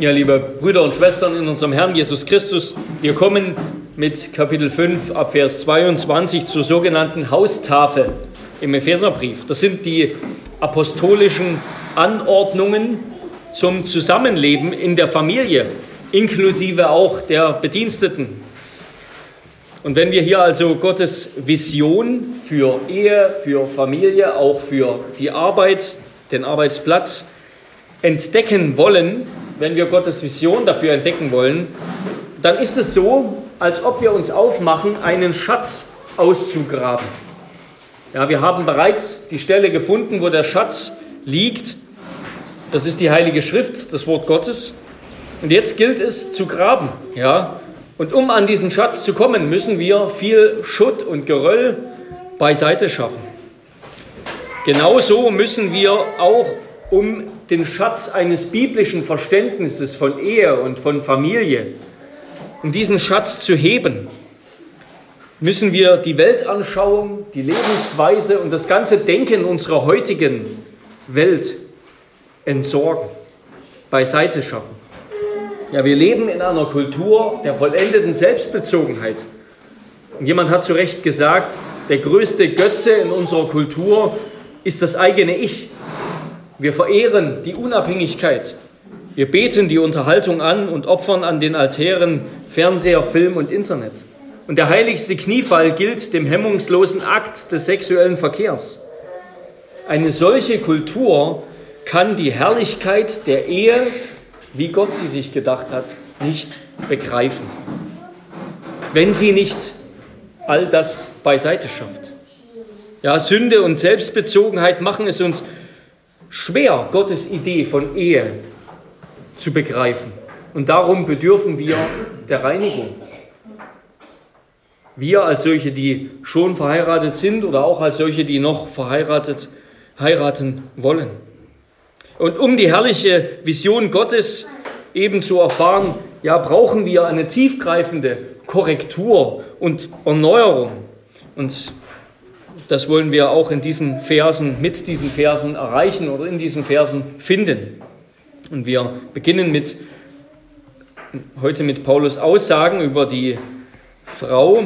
Ja, liebe Brüder und Schwestern in unserem Herrn Jesus Christus, wir kommen mit Kapitel 5 ab Vers 22 zur sogenannten Haustafel im Epheserbrief. Das sind die apostolischen Anordnungen zum Zusammenleben in der Familie, inklusive auch der Bediensteten. Und wenn wir hier also Gottes Vision für Ehe, für Familie, auch für die Arbeit, den Arbeitsplatz entdecken wollen, wenn wir Gottes Vision dafür entdecken wollen, dann ist es so, als ob wir uns aufmachen, einen Schatz auszugraben. Ja, wir haben bereits die Stelle gefunden, wo der Schatz liegt. Das ist die Heilige Schrift, das Wort Gottes. Und jetzt gilt es zu graben. Ja? Und um an diesen Schatz zu kommen, müssen wir viel Schutt und Geröll beiseite schaffen. Genauso müssen wir auch um den Schatz eines biblischen Verständnisses von Ehe und von Familie, um diesen Schatz zu heben, müssen wir die Weltanschauung, die Lebensweise und das ganze Denken unserer heutigen Welt entsorgen, beiseite schaffen. Ja, wir leben in einer Kultur der vollendeten Selbstbezogenheit. Und jemand hat zu Recht gesagt, der größte Götze in unserer Kultur ist das eigene Ich. Wir verehren die Unabhängigkeit. Wir beten die Unterhaltung an und opfern an den Altären Fernseher, Film und Internet. Und der heiligste Kniefall gilt dem hemmungslosen Akt des sexuellen Verkehrs. Eine solche Kultur kann die Herrlichkeit der Ehe, wie Gott sie sich gedacht hat, nicht begreifen, wenn sie nicht all das beiseite schafft. Ja, Sünde und Selbstbezogenheit machen es uns schwer, Gottes Idee von Ehe zu begreifen. Und darum bedürfen wir der Reinigung. Wir als solche, die schon verheiratet sind oder auch als solche, die noch verheiratet heiraten wollen. Und um die herrliche Vision Gottes eben zu erfahren, ja, brauchen wir eine tiefgreifende Korrektur und Erneuerung. Und das wollen wir auch in diesen Versen, mit diesen Versen erreichen oder in diesen Versen finden. Und wir beginnen mit, heute mit Paulus Aussagen über die Frau.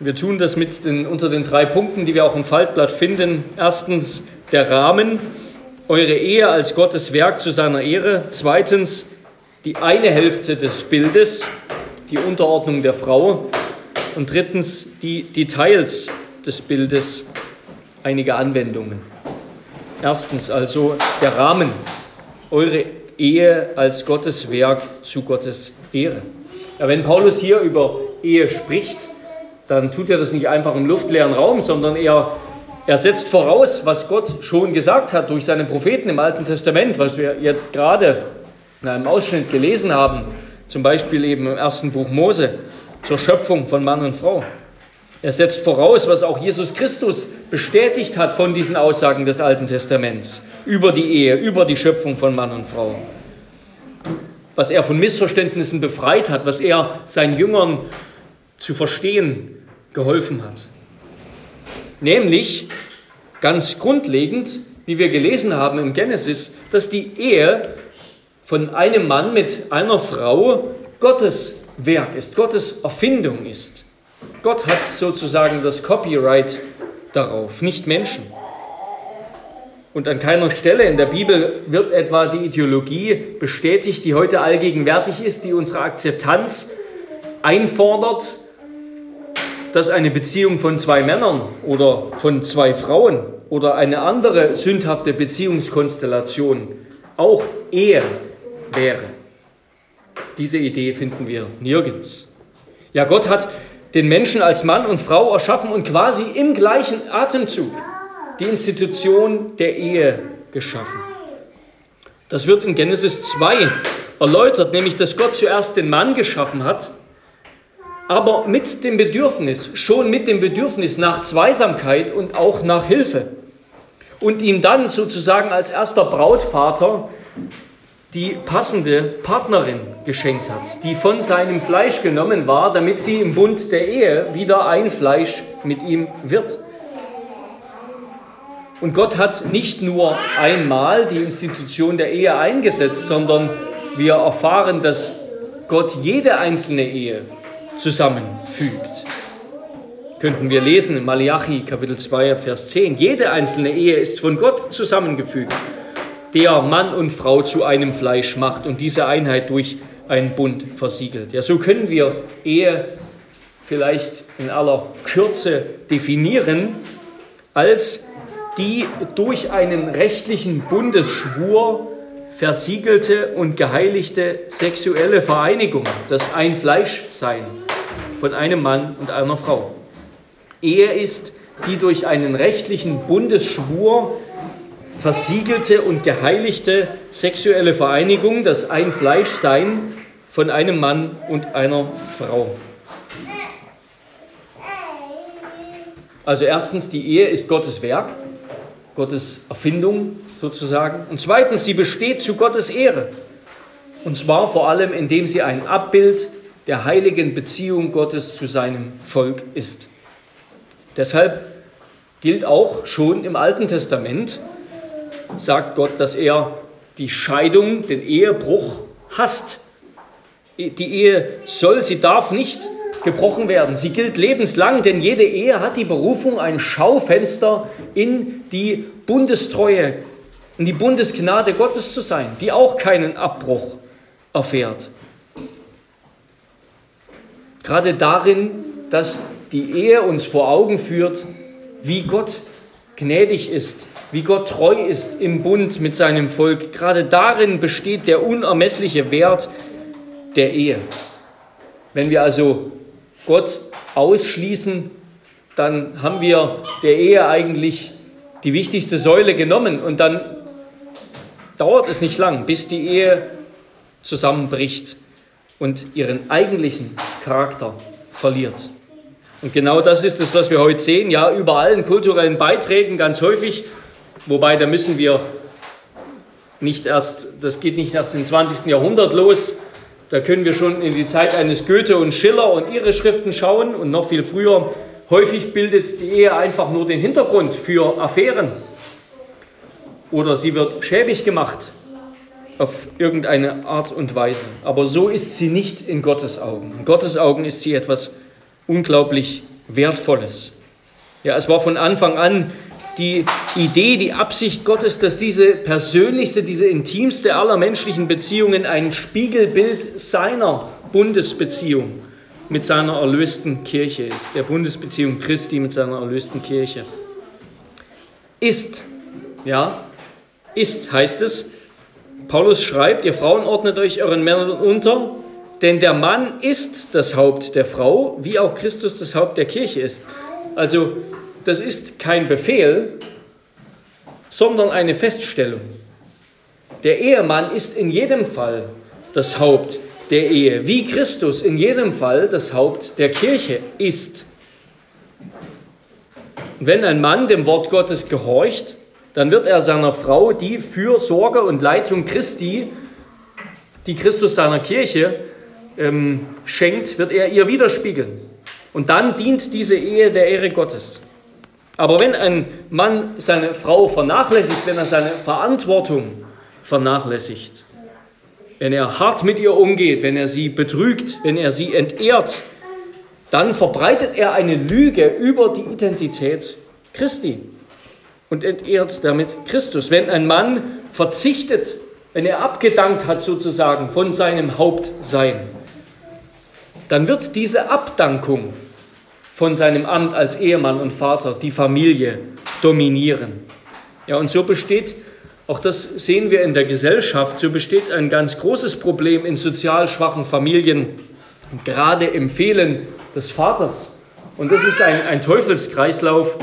Wir tun das mit den, unter den drei Punkten, die wir auch im Faltblatt finden. Erstens der Rahmen, eure Ehe als Gottes Werk zu seiner Ehre. Zweitens die eine Hälfte des Bildes, die Unterordnung der Frau. Und drittens die Details des Bildes einige Anwendungen. Erstens also der Rahmen, eure Ehe als Gottes Werk zu Gottes Ehre. Ja, wenn Paulus hier über Ehe spricht, dann tut er das nicht einfach im luftleeren Raum, sondern er, er setzt voraus, was Gott schon gesagt hat durch seine Propheten im Alten Testament, was wir jetzt gerade in einem Ausschnitt gelesen haben, zum Beispiel eben im ersten Buch Mose zur Schöpfung von Mann und Frau. Er setzt voraus, was auch Jesus Christus bestätigt hat von diesen Aussagen des Alten Testaments über die Ehe, über die Schöpfung von Mann und Frau. Was er von Missverständnissen befreit hat, was er seinen Jüngern zu verstehen geholfen hat. Nämlich ganz grundlegend, wie wir gelesen haben im Genesis, dass die Ehe von einem Mann mit einer Frau Gottes Werk ist, Gottes Erfindung ist. Gott hat sozusagen das Copyright darauf, nicht Menschen. Und an keiner Stelle in der Bibel wird etwa die Ideologie bestätigt, die heute allgegenwärtig ist, die unsere Akzeptanz einfordert, dass eine Beziehung von zwei Männern oder von zwei Frauen oder eine andere sündhafte Beziehungskonstellation auch Ehe wäre. Diese Idee finden wir nirgends. Ja, Gott hat den Menschen als Mann und Frau erschaffen und quasi im gleichen Atemzug die Institution der Ehe geschaffen. Das wird in Genesis 2 erläutert, nämlich dass Gott zuerst den Mann geschaffen hat, aber mit dem Bedürfnis, schon mit dem Bedürfnis nach Zweisamkeit und auch nach Hilfe. Und ihm dann sozusagen als erster Brautvater die passende Partnerin geschenkt hat, die von seinem Fleisch genommen war, damit sie im Bund der Ehe wieder ein Fleisch mit ihm wird. Und Gott hat nicht nur einmal die Institution der Ehe eingesetzt, sondern wir erfahren, dass Gott jede einzelne Ehe zusammenfügt. Könnten wir lesen in Malachi Kapitel 2, Vers 10. Jede einzelne Ehe ist von Gott zusammengefügt, der Mann und Frau zu einem Fleisch macht und diese Einheit durch einen Bund versiegelt. Ja, so können wir Ehe vielleicht in aller Kürze definieren als die durch einen rechtlichen Bundesschwur versiegelte und geheiligte sexuelle Vereinigung, das ein Fleischsein von einem Mann und einer Frau. Ehe ist die durch einen rechtlichen Bundesschwur versiegelte und geheiligte sexuelle Vereinigung, das ein Fleischsein von einem Mann und einer Frau. Also erstens, die Ehe ist Gottes Werk, Gottes Erfindung sozusagen. Und zweitens, sie besteht zu Gottes Ehre. Und zwar vor allem, indem sie ein Abbild der heiligen Beziehung Gottes zu seinem Volk ist. Deshalb gilt auch schon im Alten Testament, sagt Gott, dass er die Scheidung, den Ehebruch hasst. Die Ehe soll, sie darf nicht gebrochen werden. Sie gilt lebenslang, denn jede Ehe hat die Berufung, ein Schaufenster in die Bundestreue, in die Bundesgnade Gottes zu sein, die auch keinen Abbruch erfährt. Gerade darin, dass die Ehe uns vor Augen führt, wie Gott gnädig ist, wie Gott treu ist im Bund mit seinem Volk. Gerade darin besteht der unermessliche Wert der Ehe. Wenn wir also Gott ausschließen, dann haben wir der Ehe eigentlich die wichtigste Säule genommen und dann dauert es nicht lang, bis die Ehe zusammenbricht und ihren eigentlichen Charakter verliert. Und genau das ist es, was wir heute sehen, ja, über allen kulturellen Beiträgen ganz häufig, wobei da müssen wir nicht erst, das geht nicht erst im 20. Jahrhundert los, da können wir schon in die Zeit eines Goethe und Schiller und ihre Schriften schauen und noch viel früher. Häufig bildet die Ehe einfach nur den Hintergrund für Affären oder sie wird schäbig gemacht auf irgendeine Art und Weise. Aber so ist sie nicht in Gottes Augen. In Gottes Augen ist sie etwas unglaublich Wertvolles. Ja, es war von Anfang an die Idee, die Absicht Gottes, dass diese persönlichste, diese intimste aller menschlichen Beziehungen ein Spiegelbild seiner Bundesbeziehung mit seiner erlösten Kirche ist, der Bundesbeziehung Christi mit seiner erlösten Kirche. Ist, ja, ist heißt es, Paulus schreibt, ihr Frauen ordnet euch euren Männern unter, denn der Mann ist das Haupt der Frau, wie auch Christus das Haupt der Kirche ist. Also das ist kein Befehl, sondern eine Feststellung. Der Ehemann ist in jedem Fall das Haupt der Ehe, wie Christus in jedem Fall das Haupt der Kirche ist. wenn ein Mann dem Wort Gottes gehorcht, dann wird er seiner Frau die Fürsorge und Leitung Christi, die Christus seiner Kirche ähm, schenkt, wird er ihr widerspiegeln. Und dann dient diese Ehe der Ehre Gottes. Aber wenn ein Mann seine Frau vernachlässigt, wenn er seine Verantwortung vernachlässigt, wenn er hart mit ihr umgeht, wenn er sie betrügt, wenn er sie entehrt, dann verbreitet er eine Lüge über die Identität Christi und entehrt damit Christus. Wenn ein Mann verzichtet, wenn er abgedankt hat sozusagen von seinem Hauptsein, dann wird diese Abdankung von seinem Amt als Ehemann und Vater die Familie dominieren. Ja, und so besteht, auch das sehen wir in der Gesellschaft, so besteht ein ganz großes Problem in sozial schwachen Familien, gerade im Fehlen des Vaters. Und das ist ein, ein Teufelskreislauf,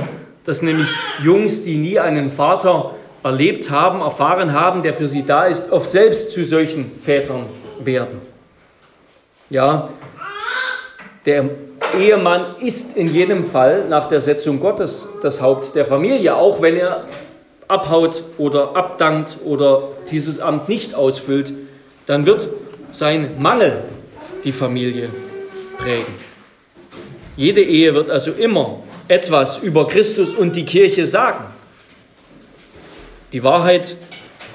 dass nämlich Jungs, die nie einen Vater erlebt haben, erfahren haben, der für sie da ist, oft selbst zu solchen Vätern werden. Ja, der Ehemann ist in jedem Fall nach der Setzung Gottes das Haupt der Familie, auch wenn er abhaut oder abdankt oder dieses Amt nicht ausfüllt, dann wird sein Mangel die Familie prägen. Jede Ehe wird also immer etwas über Christus und die Kirche sagen. Die Wahrheit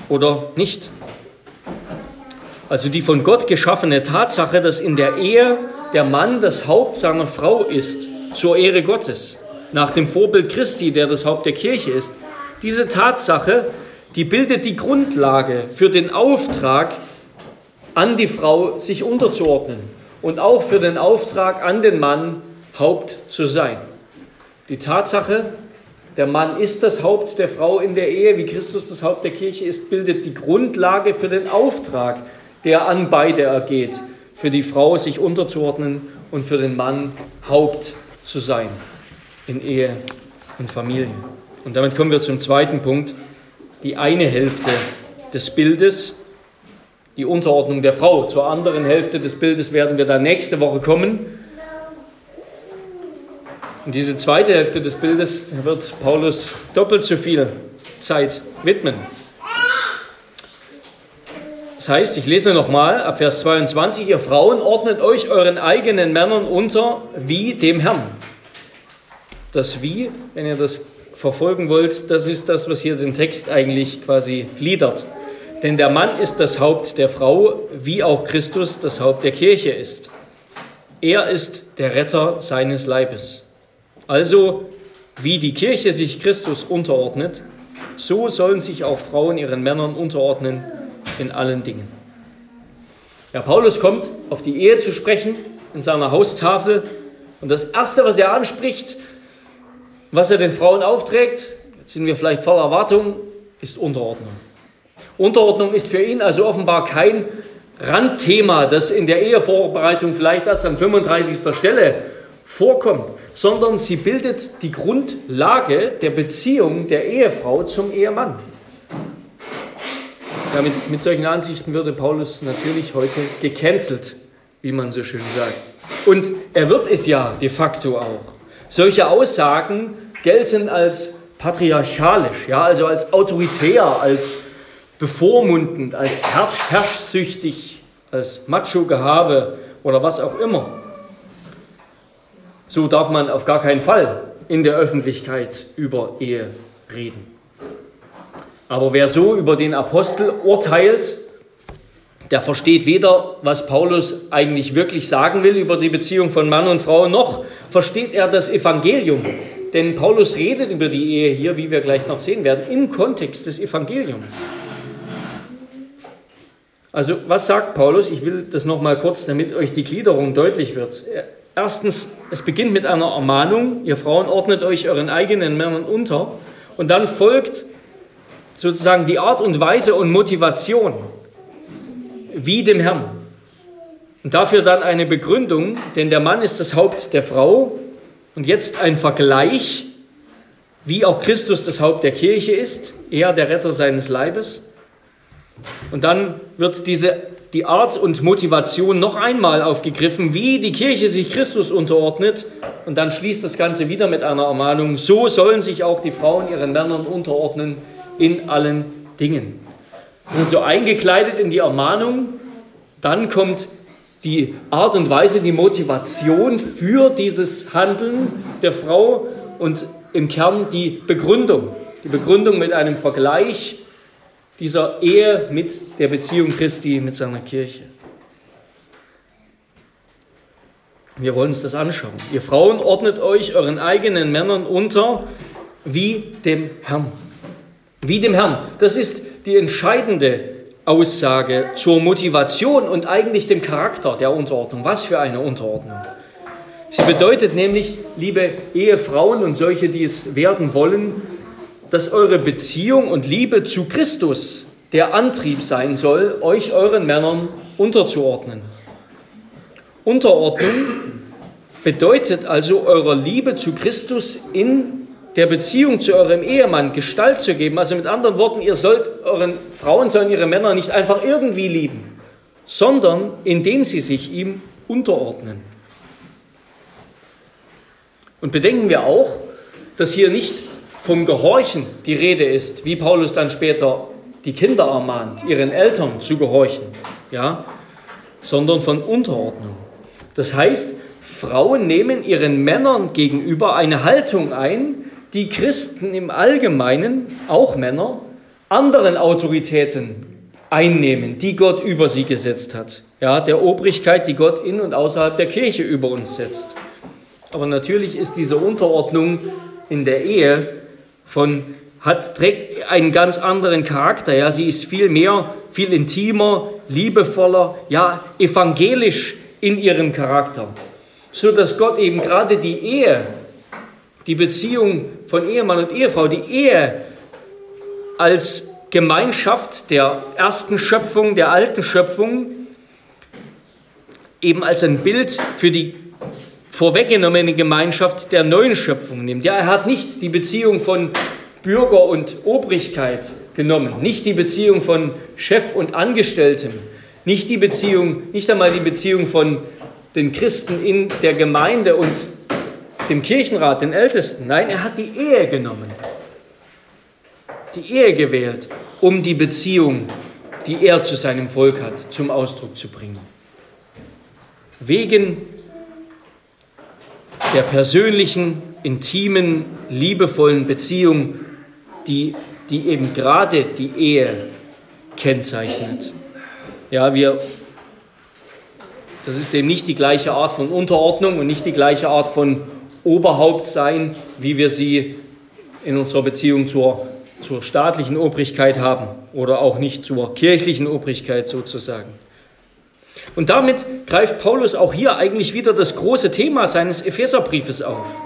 oder nicht. Also die von Gott geschaffene Tatsache, dass in der Ehe der Mann das Haupt seiner Frau ist, zur Ehre Gottes, nach dem Vorbild Christi, der das Haupt der Kirche ist. Diese Tatsache, die bildet die Grundlage für den Auftrag an die Frau, sich unterzuordnen und auch für den Auftrag an den Mann, Haupt zu sein. Die Tatsache, der Mann ist das Haupt der Frau in der Ehe, wie Christus das Haupt der Kirche ist, bildet die Grundlage für den Auftrag, der an beide ergeht, für die Frau sich unterzuordnen und für den Mann Haupt zu sein in Ehe und Familie. Und damit kommen wir zum zweiten Punkt, die eine Hälfte des Bildes, die Unterordnung der Frau. Zur anderen Hälfte des Bildes werden wir dann nächste Woche kommen. Und diese zweite Hälfte des Bildes wird Paulus doppelt so viel Zeit widmen. Das heißt, ich lese nochmal ab Vers 22, ihr Frauen ordnet euch euren eigenen Männern unter wie dem Herrn. Das Wie, wenn ihr das verfolgen wollt, das ist das, was hier den Text eigentlich quasi gliedert. Denn der Mann ist das Haupt der Frau, wie auch Christus das Haupt der Kirche ist. Er ist der Retter seines Leibes. Also, wie die Kirche sich Christus unterordnet, so sollen sich auch Frauen ihren Männern unterordnen in allen Dingen. Ja, Paulus kommt auf die Ehe zu sprechen in seiner Haustafel und das Erste, was er anspricht, was er den Frauen aufträgt, jetzt sind wir vielleicht voller Erwartung, ist Unterordnung. Unterordnung ist für ihn also offenbar kein Randthema, das in der Ehevorbereitung vielleicht erst an 35. Stelle vorkommt, sondern sie bildet die Grundlage der Beziehung der Ehefrau zum Ehemann. Ja, mit, mit solchen Ansichten würde Paulus natürlich heute gecancelt, wie man so schön sagt. Und er wird es ja de facto auch. Solche Aussagen gelten als patriarchalisch, ja, also als autoritär, als bevormundend, als herrsch herrschsüchtig, als Macho-Gehabe oder was auch immer. So darf man auf gar keinen Fall in der Öffentlichkeit über Ehe reden. Aber wer so über den Apostel urteilt, der versteht weder, was Paulus eigentlich wirklich sagen will über die Beziehung von Mann und Frau, noch versteht er das Evangelium. Denn Paulus redet über die Ehe hier, wie wir gleich noch sehen werden, im Kontext des Evangeliums. Also was sagt Paulus? Ich will das nochmal kurz, damit euch die Gliederung deutlich wird. Erstens, es beginnt mit einer Ermahnung, ihr Frauen ordnet euch euren eigenen Männern unter. Und dann folgt sozusagen die Art und Weise und Motivation wie dem Herrn. Und dafür dann eine Begründung, denn der Mann ist das Haupt der Frau. Und jetzt ein Vergleich, wie auch Christus das Haupt der Kirche ist, er der Retter seines Leibes. Und dann wird diese, die Art und Motivation noch einmal aufgegriffen, wie die Kirche sich Christus unterordnet. Und dann schließt das Ganze wieder mit einer Ermahnung, so sollen sich auch die Frauen ihren Männern unterordnen in allen Dingen. Das so eingekleidet in die Ermahnung. Dann kommt die Art und Weise, die Motivation für dieses Handeln der Frau und im Kern die Begründung. Die Begründung mit einem Vergleich dieser Ehe mit der Beziehung Christi mit seiner Kirche. Wir wollen uns das anschauen. Ihr Frauen ordnet euch euren eigenen Männern unter wie dem Herrn. Wie dem Herrn. Das ist die entscheidende Aussage zur Motivation und eigentlich dem Charakter der Unterordnung. Was für eine Unterordnung. Sie bedeutet nämlich, liebe Ehefrauen und solche, die es werden wollen, dass eure Beziehung und Liebe zu Christus der Antrieb sein soll, euch euren Männern unterzuordnen. Unterordnung bedeutet also eurer Liebe zu Christus in der Beziehung zu eurem Ehemann Gestalt zu geben. Also mit anderen Worten, ihr sollt euren Frauen sollen ihre Männer nicht einfach irgendwie lieben, sondern indem sie sich ihm unterordnen. Und bedenken wir auch, dass hier nicht vom Gehorchen die Rede ist, wie Paulus dann später die Kinder ermahnt, ihren Eltern zu gehorchen, ja, sondern von Unterordnung. Das heißt, Frauen nehmen ihren Männern gegenüber eine Haltung ein, die Christen im Allgemeinen, auch Männer, anderen Autoritäten einnehmen, die Gott über sie gesetzt hat. Ja, der Obrigkeit, die Gott in und außerhalb der Kirche über uns setzt. Aber natürlich ist diese Unterordnung in der Ehe von hat, trägt einen ganz anderen Charakter. Ja, sie ist viel mehr, viel intimer, liebevoller, ja, evangelisch in ihrem Charakter. So dass Gott eben gerade die Ehe, die Beziehung von Ehemann und Ehefrau, die Ehe als Gemeinschaft der ersten Schöpfung, der alten Schöpfung, eben als ein Bild für die vorweggenommene Gemeinschaft der neuen Schöpfung nimmt. Ja, er hat nicht die Beziehung von Bürger und Obrigkeit genommen, nicht die Beziehung von Chef und Angestelltem, nicht die Beziehung, nicht einmal die Beziehung von den Christen in der Gemeinde und dem Kirchenrat, den Ältesten. Nein, er hat die Ehe genommen, die Ehe gewählt, um die Beziehung, die er zu seinem Volk hat, zum Ausdruck zu bringen. Wegen der persönlichen, intimen, liebevollen Beziehung die, die eben gerade die Ehe kennzeichnet. Ja, wir, das ist eben nicht die gleiche Art von Unterordnung und nicht die gleiche Art von Oberhauptsein, wie wir sie in unserer Beziehung zur, zur staatlichen Obrigkeit haben oder auch nicht zur kirchlichen Obrigkeit sozusagen. Und damit greift Paulus auch hier eigentlich wieder das große Thema seines Epheserbriefes auf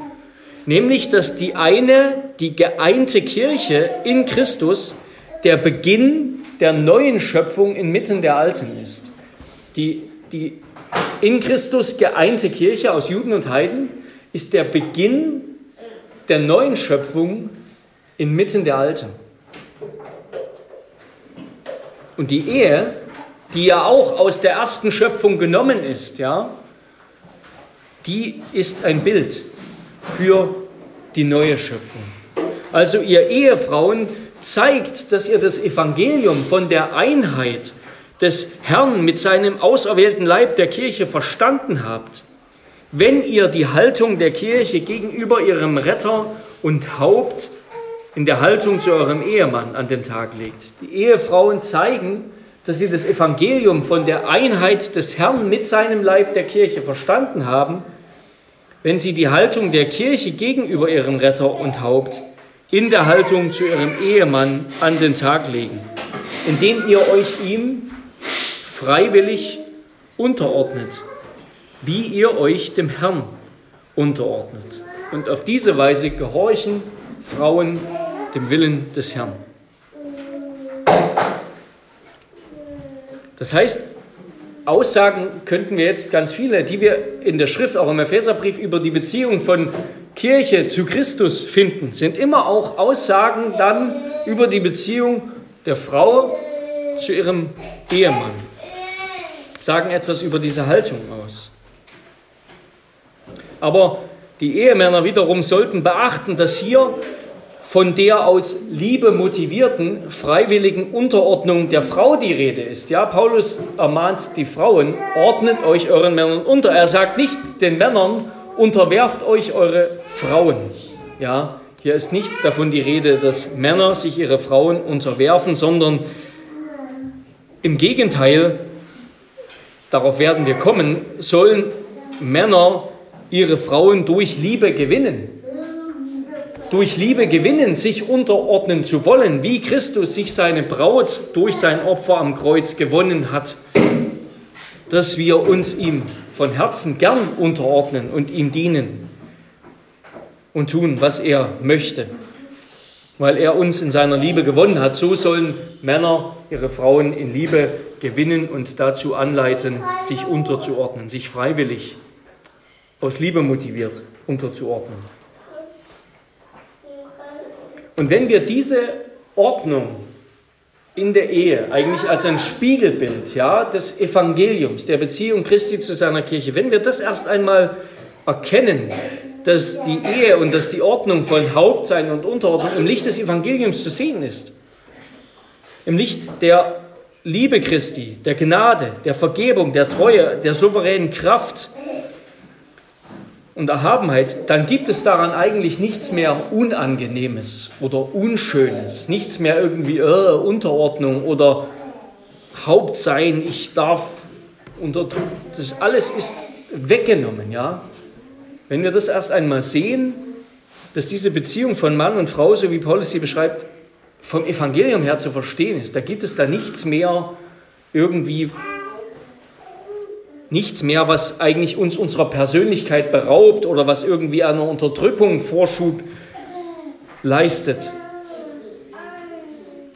nämlich dass die eine, die geeinte Kirche in Christus der Beginn der neuen Schöpfung inmitten der alten ist. Die, die in Christus geeinte Kirche aus Juden und Heiden ist der Beginn der neuen Schöpfung inmitten der alten. Und die Ehe, die ja auch aus der ersten Schöpfung genommen ist, ja, die ist ein Bild für die neue Schöpfung. Also ihr Ehefrauen zeigt, dass ihr das Evangelium von der Einheit des Herrn mit seinem auserwählten Leib der Kirche verstanden habt, wenn ihr die Haltung der Kirche gegenüber ihrem Retter und Haupt in der Haltung zu eurem Ehemann an den Tag legt. Die Ehefrauen zeigen, dass sie das Evangelium von der Einheit des Herrn mit seinem Leib der Kirche verstanden haben wenn sie die Haltung der Kirche gegenüber ihrem Retter und Haupt in der Haltung zu ihrem Ehemann an den Tag legen, indem ihr euch ihm freiwillig unterordnet, wie ihr euch dem Herrn unterordnet. Und auf diese Weise gehorchen Frauen dem Willen des Herrn. Das heißt, Aussagen könnten wir jetzt ganz viele, die wir in der Schrift, auch im Epheserbrief, über die Beziehung von Kirche zu Christus finden, sind immer auch Aussagen dann über die Beziehung der Frau zu ihrem Ehemann. Sagen etwas über diese Haltung aus. Aber die Ehemänner wiederum sollten beachten, dass hier von der aus Liebe motivierten freiwilligen Unterordnung der Frau die Rede ist. Ja, Paulus ermahnt die Frauen, ordnet euch euren Männern unter. Er sagt nicht den Männern, unterwerft euch eure Frauen. Ja, hier ist nicht davon die Rede, dass Männer sich ihre Frauen unterwerfen, sondern im Gegenteil, darauf werden wir kommen, sollen Männer ihre Frauen durch Liebe gewinnen durch Liebe gewinnen, sich unterordnen zu wollen, wie Christus sich seine Braut durch sein Opfer am Kreuz gewonnen hat, dass wir uns ihm von Herzen gern unterordnen und ihm dienen und tun, was er möchte, weil er uns in seiner Liebe gewonnen hat. So sollen Männer ihre Frauen in Liebe gewinnen und dazu anleiten, sich unterzuordnen, sich freiwillig aus Liebe motiviert unterzuordnen. Und wenn wir diese Ordnung in der Ehe eigentlich als ein Spiegelbild ja, des Evangeliums, der Beziehung Christi zu seiner Kirche, wenn wir das erst einmal erkennen, dass die Ehe und dass die Ordnung von Hauptsein und Unterordnung im Licht des Evangeliums zu sehen ist, im Licht der Liebe Christi, der Gnade, der Vergebung, der Treue, der souveränen Kraft, und Erhabenheit, dann gibt es daran eigentlich nichts mehr Unangenehmes oder Unschönes, nichts mehr irgendwie äh, Unterordnung oder Haupt sein, ich darf unter das alles ist weggenommen, ja. Wenn wir das erst einmal sehen, dass diese Beziehung von Mann und Frau, so wie Paulus sie beschreibt, vom Evangelium her zu verstehen ist, da gibt es da nichts mehr irgendwie nichts mehr, was eigentlich uns unserer Persönlichkeit beraubt oder was irgendwie einer Unterdrückung Vorschub leistet.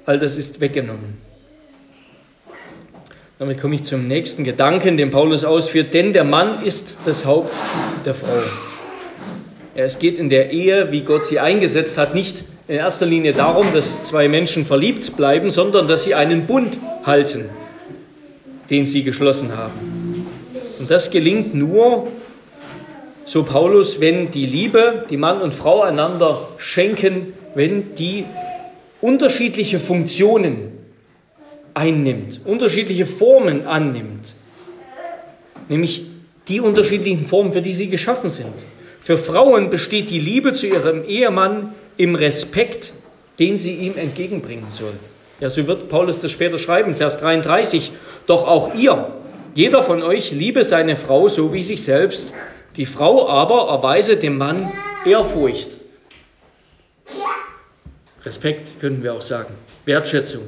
All das ist weggenommen. Damit komme ich zum nächsten Gedanken, den Paulus ausführt. Denn der Mann ist das Haupt der Frau. Es geht in der Ehe, wie Gott sie eingesetzt hat, nicht in erster Linie darum, dass zwei Menschen verliebt bleiben, sondern dass sie einen Bund halten, den sie geschlossen haben. Das gelingt nur, so Paulus, wenn die Liebe, die Mann und Frau einander schenken, wenn die unterschiedliche Funktionen einnimmt, unterschiedliche Formen annimmt, nämlich die unterschiedlichen Formen, für die sie geschaffen sind. Für Frauen besteht die Liebe zu ihrem Ehemann im Respekt, den sie ihm entgegenbringen soll. Ja, so wird Paulus das später schreiben, Vers 33. Doch auch ihr, jeder von euch liebe seine Frau so wie sich selbst. Die Frau aber erweise dem Mann Ehrfurcht. Respekt können wir auch sagen. Wertschätzung.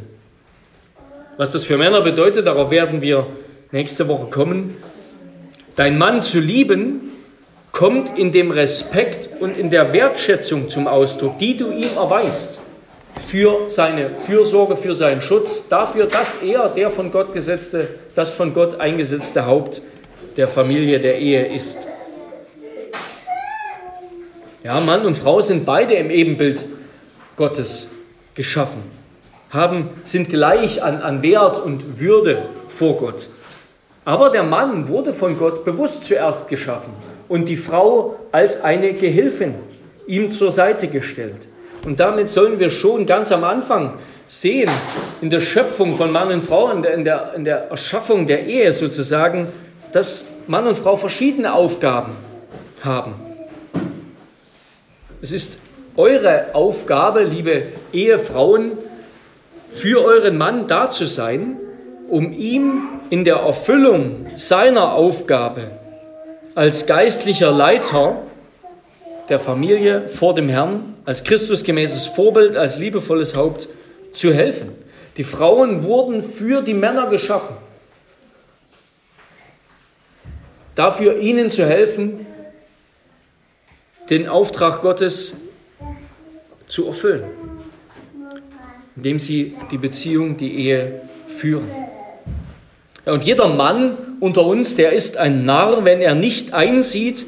Was das für Männer bedeutet, darauf werden wir nächste Woche kommen. Dein Mann zu lieben, kommt in dem Respekt und in der Wertschätzung zum Ausdruck, die du ihm erweist für seine Fürsorge, für seinen Schutz, dafür, dass er der von Gott gesetzte, das von Gott eingesetzte Haupt der Familie, der Ehe ist. Ja, Mann und Frau sind beide im Ebenbild Gottes geschaffen, haben, sind gleich an, an Wert und Würde vor Gott. Aber der Mann wurde von Gott bewusst zuerst geschaffen und die Frau als eine Gehilfin ihm zur Seite gestellt. Und damit sollen wir schon ganz am Anfang sehen, in der Schöpfung von Mann und Frau, in der, in der, in der Erschaffung der Ehe sozusagen, dass Mann und Frau verschiedene Aufgaben haben. Es ist eure Aufgabe, liebe Ehefrauen, für euren Mann da zu sein, um ihm in der Erfüllung seiner Aufgabe als geistlicher Leiter der Familie vor dem Herrn als Christusgemäßes Vorbild, als liebevolles Haupt zu helfen. Die Frauen wurden für die Männer geschaffen. Dafür ihnen zu helfen, den Auftrag Gottes zu erfüllen, indem sie die Beziehung, die Ehe führen. Ja, und jeder Mann unter uns, der ist ein Narr, wenn er nicht einsieht,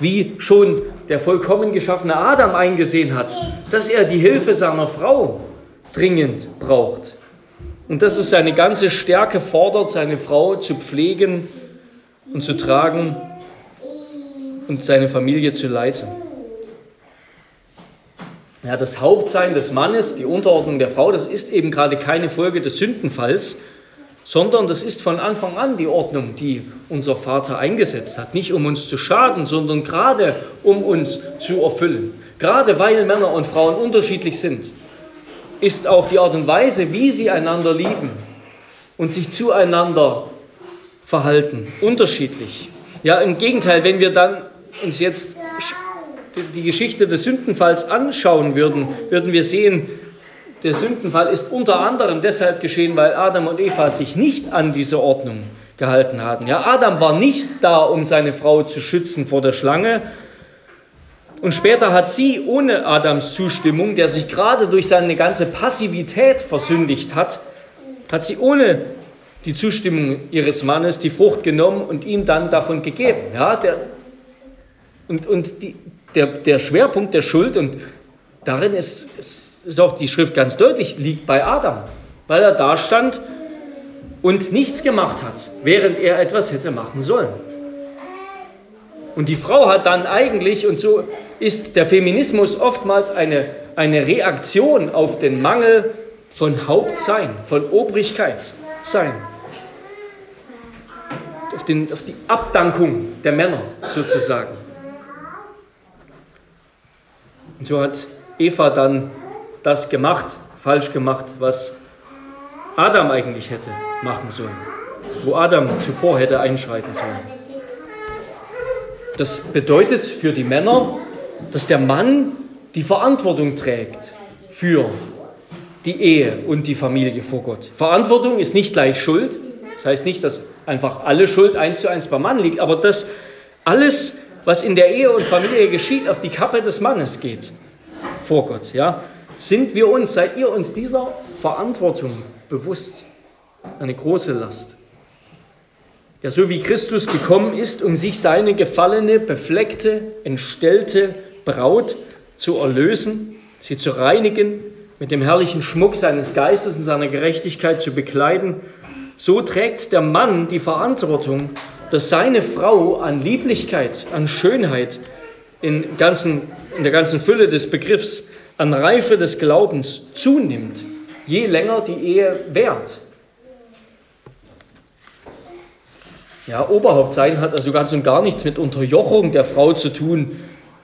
wie schon der vollkommen geschaffene Adam eingesehen hat, dass er die Hilfe seiner Frau dringend braucht. Und dass es seine ganze Stärke fordert, seine Frau zu pflegen und zu tragen und seine Familie zu leiten. Ja, das Hauptsein des Mannes, die Unterordnung der Frau, das ist eben gerade keine Folge des Sündenfalls, sondern das ist von Anfang an die Ordnung, die unser Vater eingesetzt hat. Nicht um uns zu schaden, sondern gerade um uns zu erfüllen. Gerade weil Männer und Frauen unterschiedlich sind, ist auch die Art und Weise, wie sie einander lieben und sich zueinander verhalten, unterschiedlich. Ja, im Gegenteil, wenn wir dann uns jetzt die Geschichte des Sündenfalls anschauen würden, würden wir sehen, der Sündenfall ist unter anderem deshalb geschehen, weil Adam und Eva sich nicht an diese Ordnung gehalten hatten. Ja, Adam war nicht da, um seine Frau zu schützen vor der Schlange. Und später hat sie ohne Adams Zustimmung, der sich gerade durch seine ganze Passivität versündigt hat, hat sie ohne die Zustimmung ihres Mannes die Frucht genommen und ihm dann davon gegeben. Ja, der, und und die, der, der Schwerpunkt der Schuld, und darin ist, ist ist auch die Schrift ganz deutlich, liegt bei Adam, weil er da stand und nichts gemacht hat, während er etwas hätte machen sollen. Und die Frau hat dann eigentlich, und so ist der Feminismus oftmals eine, eine Reaktion auf den Mangel von Hauptsein, von Obrigkeit sein. Auf, den, auf die Abdankung der Männer sozusagen. Und so hat Eva dann das gemacht, falsch gemacht, was Adam eigentlich hätte machen sollen, wo Adam zuvor hätte einschreiten sollen. Das bedeutet für die Männer, dass der Mann die Verantwortung trägt für die Ehe und die Familie vor Gott. Verantwortung ist nicht gleich Schuld. Das heißt nicht, dass einfach alle Schuld eins zu eins beim Mann liegt, aber dass alles, was in der Ehe und Familie geschieht, auf die Kappe des Mannes geht vor Gott. Ja? Sind wir uns, seid ihr uns dieser Verantwortung bewusst? Eine große Last. Ja, so wie Christus gekommen ist, um sich seine gefallene, befleckte, entstellte Braut zu erlösen, sie zu reinigen, mit dem herrlichen Schmuck seines Geistes und seiner Gerechtigkeit zu bekleiden, so trägt der Mann die Verantwortung, dass seine Frau an Lieblichkeit, an Schönheit, in, ganzen, in der ganzen Fülle des Begriffs, an Reife des Glaubens zunimmt, je länger die Ehe währt. Ja, Oberhaupt sein hat also ganz und gar nichts mit Unterjochung der Frau zu tun,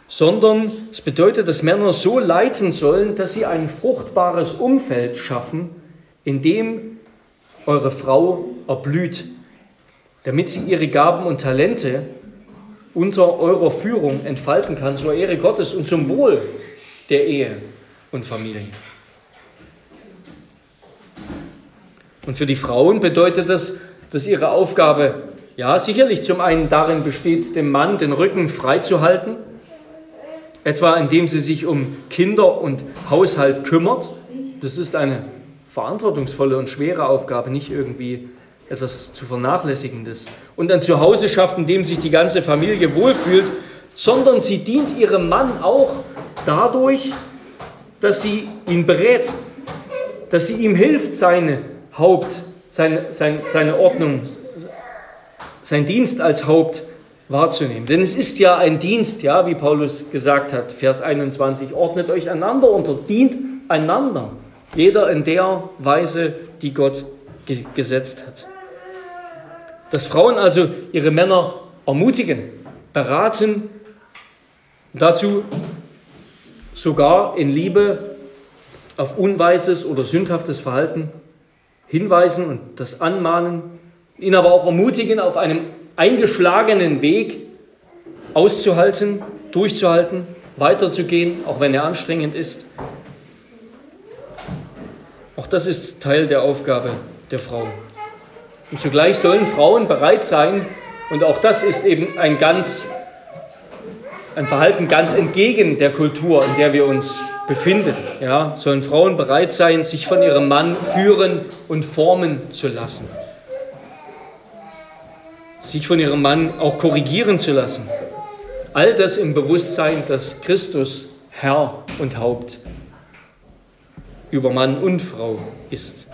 sondern es bedeutet, dass Männer so leiten sollen, dass sie ein fruchtbares Umfeld schaffen, in dem eure Frau erblüht, damit sie ihre Gaben und Talente unter eurer Führung entfalten kann, zur Ehre Gottes und zum Wohl der Ehe und Familie. Und für die Frauen bedeutet das, dass ihre Aufgabe ja sicherlich zum einen darin besteht, dem Mann den Rücken freizuhalten, etwa indem sie sich um Kinder und Haushalt kümmert. Das ist eine verantwortungsvolle und schwere Aufgabe, nicht irgendwie etwas zu vernachlässigendes. Und ein Zuhause schafft, in dem sich die ganze Familie wohlfühlt, sondern sie dient ihrem Mann auch dadurch, dass sie ihn berät, dass sie ihm hilft, seine Haupt, seine, seine, seine Ordnung, sein Dienst als Haupt wahrzunehmen. Denn es ist ja ein Dienst, ja, wie Paulus gesagt hat, Vers 21, ordnet euch einander unter, dient einander, jeder in der Weise, die Gott ge gesetzt hat. Dass Frauen also ihre Männer ermutigen, beraten, dazu sogar in Liebe auf unweises oder sündhaftes Verhalten hinweisen und das anmahnen, ihn aber auch ermutigen, auf einem eingeschlagenen Weg auszuhalten, durchzuhalten, weiterzugehen, auch wenn er anstrengend ist. Auch das ist Teil der Aufgabe der Frau. Und zugleich sollen Frauen bereit sein, und auch das ist eben ein ganz ein Verhalten ganz entgegen der Kultur, in der wir uns befinden. Ja, sollen Frauen bereit sein, sich von ihrem Mann führen und formen zu lassen sich von ihrem Mann auch korrigieren zu lassen. All das im Bewusstsein, dass Christus Herr und Haupt über Mann und Frau ist.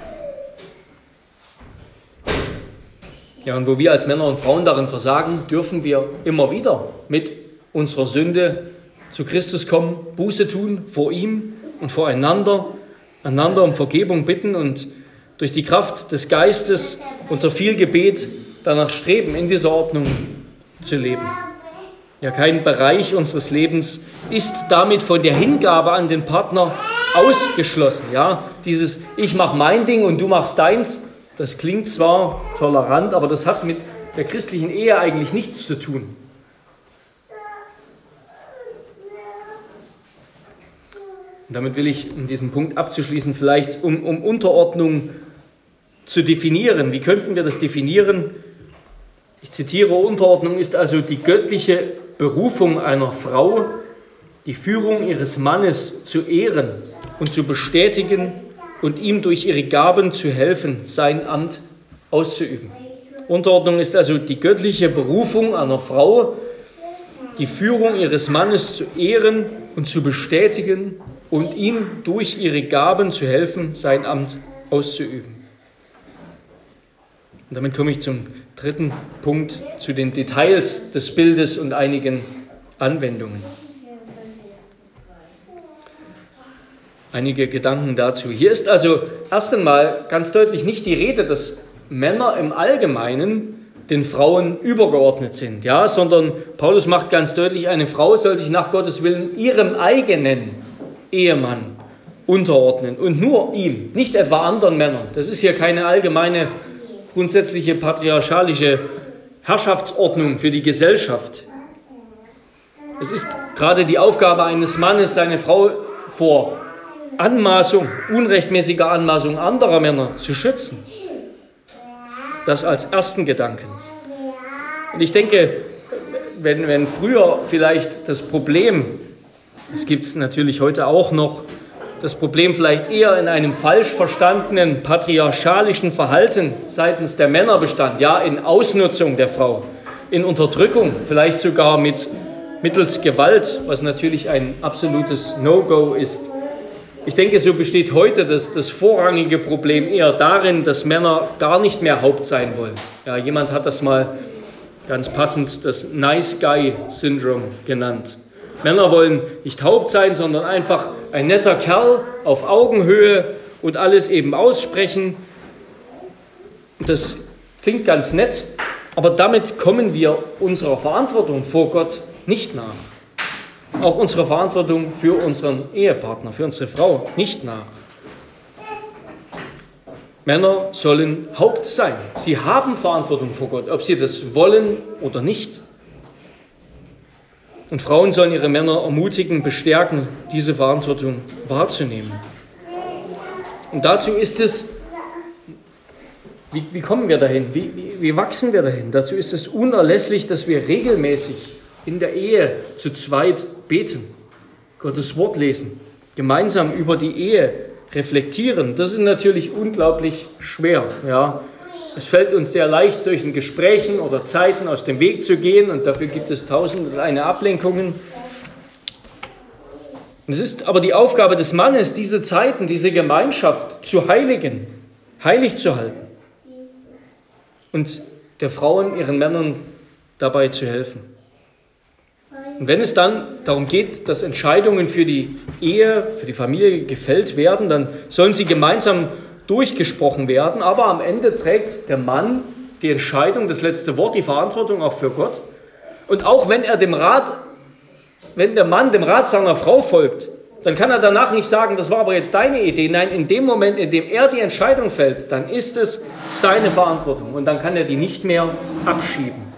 Ja, und wo wir als Männer und Frauen darin versagen, dürfen wir immer wieder mit unserer Sünde zu Christus kommen, Buße tun vor ihm und voreinander, einander um Vergebung bitten und durch die Kraft des Geistes unter viel Gebet danach streben, in dieser Ordnung zu leben. Ja, kein Bereich unseres Lebens ist damit von der Hingabe an den Partner ausgeschlossen. Ja, dieses Ich mache mein Ding und du machst deins, das klingt zwar tolerant, aber das hat mit der christlichen Ehe eigentlich nichts zu tun. Und damit will ich in diesem Punkt abzuschließen, vielleicht um, um Unterordnung zu definieren. Wie könnten wir das definieren? Ich zitiere, Unterordnung ist also die göttliche Berufung einer Frau, die Führung ihres Mannes zu ehren und zu bestätigen und ihm durch ihre Gaben zu helfen, sein Amt auszuüben. Unterordnung ist also die göttliche Berufung einer Frau, die Führung ihres Mannes zu ehren und zu bestätigen und ihm durch ihre Gaben zu helfen, sein Amt auszuüben. Und damit komme ich zum dritten Punkt, zu den Details des Bildes und einigen Anwendungen. Einige Gedanken dazu. Hier ist also erst einmal ganz deutlich nicht die Rede, dass Männer im Allgemeinen den Frauen übergeordnet sind, ja, sondern Paulus macht ganz deutlich, eine Frau soll sich nach Gottes Willen ihrem eigenen Ehemann unterordnen und nur ihm, nicht etwa anderen Männern. Das ist hier keine allgemeine, grundsätzliche patriarchalische Herrschaftsordnung für die Gesellschaft. Es ist gerade die Aufgabe eines Mannes, seine Frau vor Anmaßung, unrechtmäßiger Anmaßung anderer Männer zu schützen. Das als ersten Gedanken. Und ich denke, wenn, wenn früher vielleicht das Problem, das gibt es natürlich heute auch noch, das Problem vielleicht eher in einem falsch verstandenen patriarchalischen Verhalten seitens der Männer bestand, ja in Ausnutzung der Frau, in Unterdrückung, vielleicht sogar mit mittels Gewalt, was natürlich ein absolutes No-Go ist. Ich denke, so besteht heute das, das vorrangige Problem eher darin, dass Männer gar nicht mehr Haupt sein wollen. Ja, jemand hat das mal ganz passend das Nice Guy Syndrome genannt. Männer wollen nicht Haupt sein, sondern einfach ein netter Kerl auf Augenhöhe und alles eben aussprechen. Das klingt ganz nett, aber damit kommen wir unserer Verantwortung vor Gott nicht nach. Auch unserer Verantwortung für unseren Ehepartner, für unsere Frau nicht nach. Männer sollen Haupt sein. Sie haben Verantwortung vor Gott, ob sie das wollen oder nicht. Und Frauen sollen ihre Männer ermutigen, bestärken, diese Verantwortung wahrzunehmen. Und dazu ist es, wie, wie kommen wir dahin? Wie, wie, wie wachsen wir dahin? Dazu ist es unerlässlich, dass wir regelmäßig in der Ehe zu zweit beten, Gottes Wort lesen, gemeinsam über die Ehe reflektieren. Das ist natürlich unglaublich schwer. Ja. Es fällt uns sehr leicht, solchen Gesprächen oder Zeiten aus dem Weg zu gehen und dafür gibt es tausend und eine Ablenkungen. es ist aber die Aufgabe des Mannes, diese Zeiten, diese Gemeinschaft zu heiligen, heilig zu halten und der Frauen, ihren Männern dabei zu helfen. Und wenn es dann darum geht, dass Entscheidungen für die Ehe, für die Familie gefällt werden, dann sollen sie gemeinsam durchgesprochen werden. Aber am Ende trägt der Mann die Entscheidung, das letzte Wort, die Verantwortung auch für Gott. Und auch wenn er dem Rat, wenn der Mann dem Rat seiner Frau folgt, dann kann er danach nicht sagen, das war aber jetzt deine Idee. Nein, in dem Moment, in dem er die Entscheidung fällt, dann ist es seine Verantwortung und dann kann er die nicht mehr abschieben.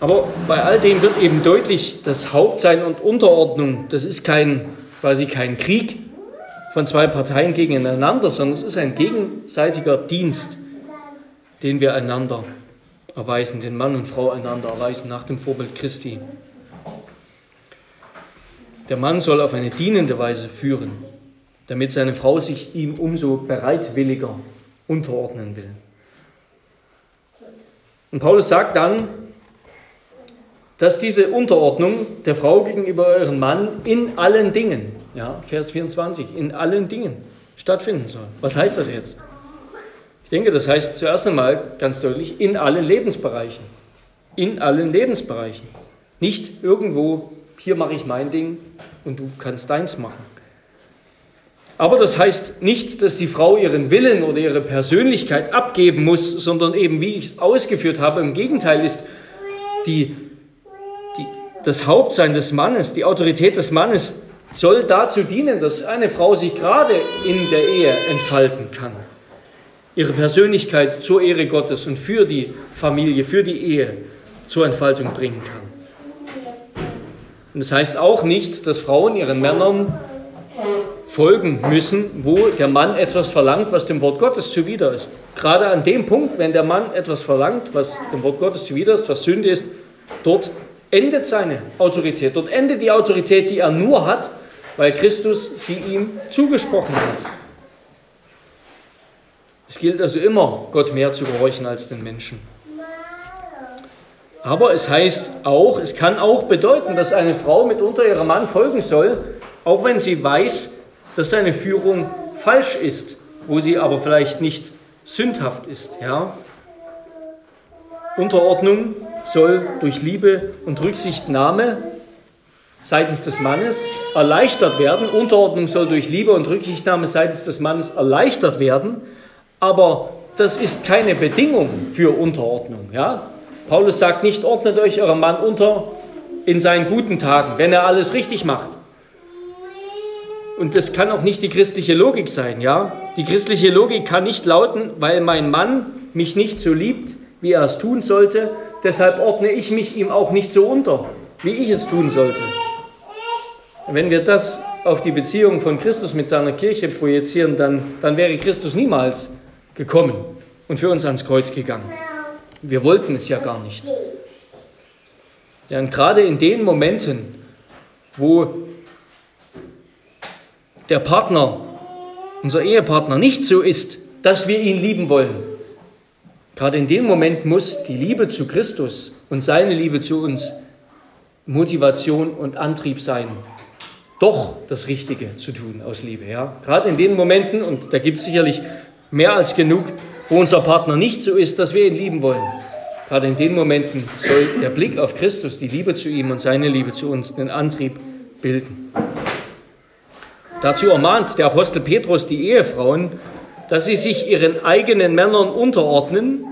Aber bei all dem wird eben deutlich, dass Hauptsein und Unterordnung, das ist kein, quasi kein Krieg von zwei Parteien gegeneinander, sondern es ist ein gegenseitiger Dienst, den wir einander erweisen, den Mann und Frau einander erweisen, nach dem Vorbild Christi. Der Mann soll auf eine dienende Weise führen, damit seine Frau sich ihm umso bereitwilliger unterordnen will. Und Paulus sagt dann, dass diese Unterordnung der Frau gegenüber ihrem Mann in allen Dingen, ja, Vers 24, in allen Dingen stattfinden soll. Was heißt das jetzt? Ich denke, das heißt zuerst einmal ganz deutlich in allen Lebensbereichen. In allen Lebensbereichen. Nicht irgendwo, hier mache ich mein Ding und du kannst deins machen. Aber das heißt nicht, dass die Frau ihren Willen oder ihre Persönlichkeit abgeben muss, sondern eben, wie ich es ausgeführt habe, im Gegenteil ist die das Hauptsein des Mannes, die Autorität des Mannes soll dazu dienen, dass eine Frau sich gerade in der Ehe entfalten kann. Ihre Persönlichkeit zur Ehre Gottes und für die Familie, für die Ehe zur Entfaltung bringen kann. Und das heißt auch nicht, dass Frauen ihren Männern folgen müssen, wo der Mann etwas verlangt, was dem Wort Gottes zuwider ist. Gerade an dem Punkt, wenn der Mann etwas verlangt, was dem Wort Gottes zuwider ist, was Sünde ist, dort endet seine Autorität. Dort endet die Autorität, die er nur hat, weil Christus sie ihm zugesprochen hat. Es gilt also immer, Gott mehr zu gehorchen als den Menschen. Aber es heißt auch, es kann auch bedeuten, dass eine Frau mitunter ihrem Mann folgen soll, auch wenn sie weiß, dass seine Führung falsch ist, wo sie aber vielleicht nicht sündhaft ist. Ja? Unterordnung soll durch Liebe und Rücksichtnahme seitens des Mannes erleichtert werden. Unterordnung soll durch Liebe und Rücksichtnahme seitens des Mannes erleichtert werden. Aber das ist keine Bedingung für Unterordnung. Ja? Paulus sagt nicht, ordnet euch eurem Mann unter in seinen guten Tagen, wenn er alles richtig macht. und das kann auch nicht die christliche Logik sein, ja? Die christliche Logik kann nicht lauten, weil mein Mann mich nicht so liebt, wie er es tun sollte, deshalb ordne ich mich ihm auch nicht so unter, wie ich es tun sollte. Wenn wir das auf die Beziehung von Christus mit seiner Kirche projizieren, dann, dann wäre Christus niemals gekommen und für uns ans Kreuz gegangen. Wir wollten es ja gar nicht. Ja, gerade in den Momenten, wo der Partner, unser Ehepartner, nicht so ist, dass wir ihn lieben wollen, gerade in dem Moment muss die Liebe zu Christus und seine Liebe zu uns Motivation und Antrieb sein, doch das Richtige zu tun aus Liebe. Ja? Gerade in den Momenten, und da gibt es sicherlich mehr als genug, wo unser Partner nicht so ist, dass wir ihn lieben wollen. Gerade in den Momenten soll der Blick auf Christus, die Liebe zu ihm und seine Liebe zu uns den Antrieb bilden. Dazu ermahnt der Apostel Petrus die Ehefrauen, dass sie sich ihren eigenen Männern unterordnen,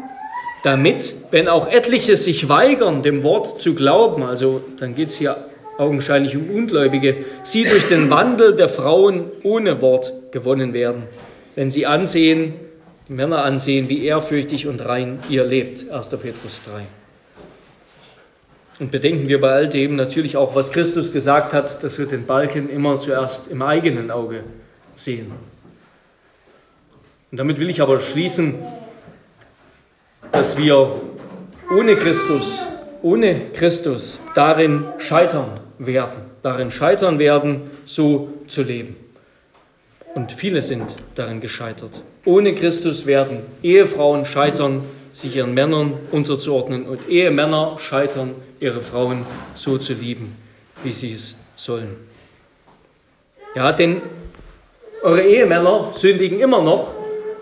damit, wenn auch etliche sich weigern, dem Wort zu glauben, also dann geht es hier augenscheinlich um Ungläubige, sie durch den Wandel der Frauen ohne Wort gewonnen werden, wenn sie ansehen, die Männer ansehen, wie ehrfürchtig und rein ihr lebt. 1. Petrus 3. Und bedenken wir bei all dem natürlich auch, was Christus gesagt hat, dass wir den Balken immer zuerst im eigenen Auge sehen. Und damit will ich aber schließen, dass wir ohne Christus, ohne Christus darin scheitern werden, darin scheitern werden, so zu leben. Und viele sind darin gescheitert. Ohne Christus werden Ehefrauen scheitern, sich ihren Männern unterzuordnen und Ehemänner scheitern, ihre Frauen so zu lieben, wie sie es sollen. Ja, denn eure Ehemänner sündigen immer noch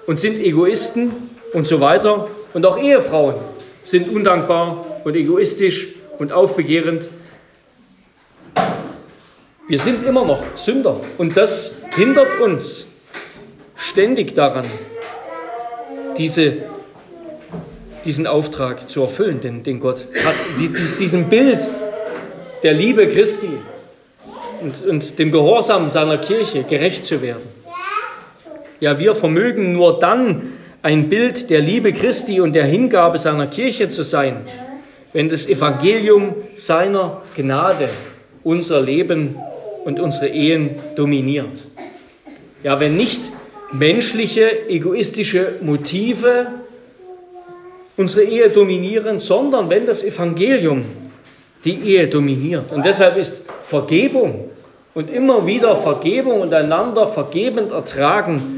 und sind Egoisten und so weiter. Und auch Ehefrauen sind undankbar und egoistisch und aufbegehrend. Wir sind immer noch Sünder und das hindert uns ständig daran, diese, diesen Auftrag zu erfüllen, den, den Gott hat, die, diesem Bild der Liebe Christi und, und dem Gehorsam seiner Kirche gerecht zu werden. Ja, wir vermögen nur dann ein Bild der Liebe Christi und der Hingabe seiner Kirche zu sein, wenn das Evangelium seiner Gnade unser Leben und unsere Ehen dominiert. Ja, wenn nicht menschliche, egoistische Motive unsere Ehe dominieren, sondern wenn das Evangelium die Ehe dominiert. Und deshalb ist Vergebung und immer wieder Vergebung und einander vergebend ertragen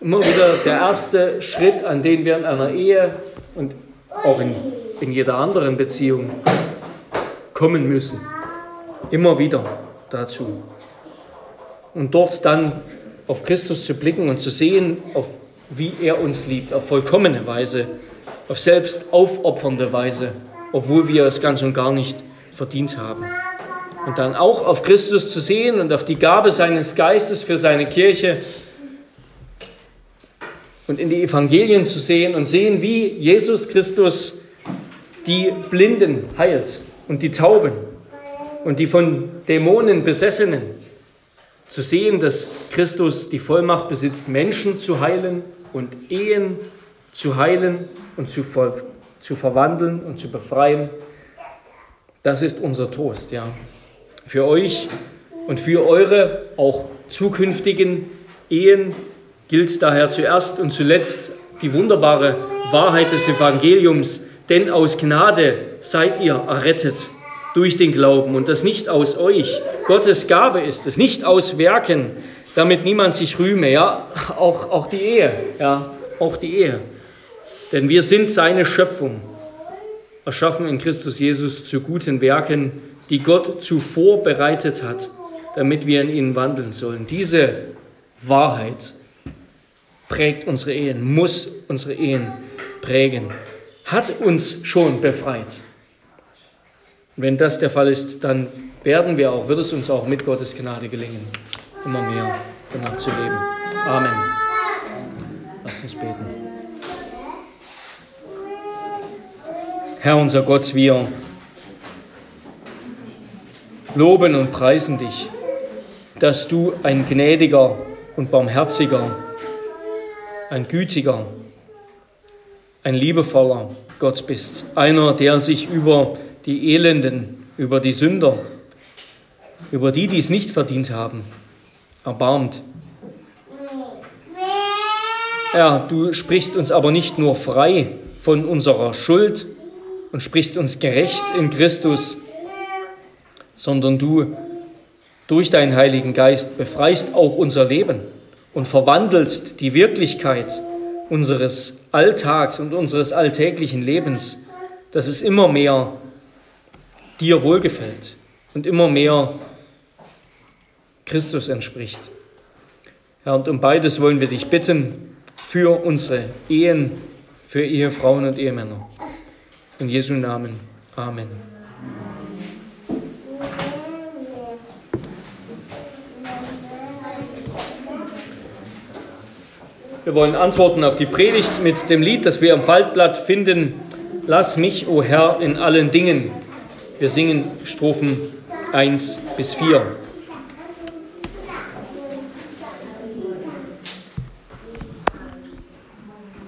immer wieder der erste Schritt, an den wir in einer Ehe und auch in, in jeder anderen Beziehung kommen müssen. Immer wieder dazu. Und dort dann auf Christus zu blicken und zu sehen, auf wie er uns liebt, auf vollkommene Weise, auf selbst aufopfernde Weise, obwohl wir es ganz und gar nicht verdient haben. Und dann auch auf Christus zu sehen und auf die Gabe seines Geistes für seine Kirche und in die Evangelien zu sehen und sehen, wie Jesus Christus die Blinden heilt und die Tauben und die von Dämonen besessenen zu sehen, dass Christus die Vollmacht besitzt, Menschen zu heilen und Ehen zu heilen und zu, ver zu verwandeln und zu befreien. Das ist unser Trost, ja. Für euch und für eure auch zukünftigen Ehen gilt daher zuerst und zuletzt die wunderbare Wahrheit des Evangeliums, denn aus Gnade seid ihr errettet durch den Glauben und das nicht aus euch. Gottes Gabe ist es, nicht aus Werken, damit niemand sich rühme. Ja, auch, auch die Ehe, ja, auch die Ehe. Denn wir sind seine Schöpfung, erschaffen in Christus Jesus zu guten Werken, die Gott zuvor bereitet hat, damit wir in ihnen wandeln sollen. Diese Wahrheit prägt unsere Ehen, muss unsere Ehen prägen, hat uns schon befreit. Wenn das der Fall ist, dann werden wir auch, wird es uns auch mit Gottes Gnade gelingen, immer mehr danach zu leben. Amen. Lasst uns beten. Herr unser Gott, wir loben und preisen dich dass du ein gnädiger und barmherziger, ein gütiger, ein liebevoller Gott bist. Einer, der sich über die Elenden, über die Sünder, über die, die es nicht verdient haben, erbarmt. Ja, du sprichst uns aber nicht nur frei von unserer Schuld und sprichst uns gerecht in Christus, sondern du durch deinen Heiligen Geist befreist auch unser Leben und verwandelst die Wirklichkeit unseres Alltags und unseres alltäglichen Lebens, dass es immer mehr dir wohlgefällt und immer mehr Christus entspricht. Herr, und um beides wollen wir dich bitten für unsere Ehen, für Ehefrauen und Ehemänner. In Jesu Namen. Amen. Wir wollen antworten auf die Predigt mit dem Lied, das wir am Faltblatt finden. Lass mich, o Herr, in allen Dingen. Wir singen Strophen 1 bis 4.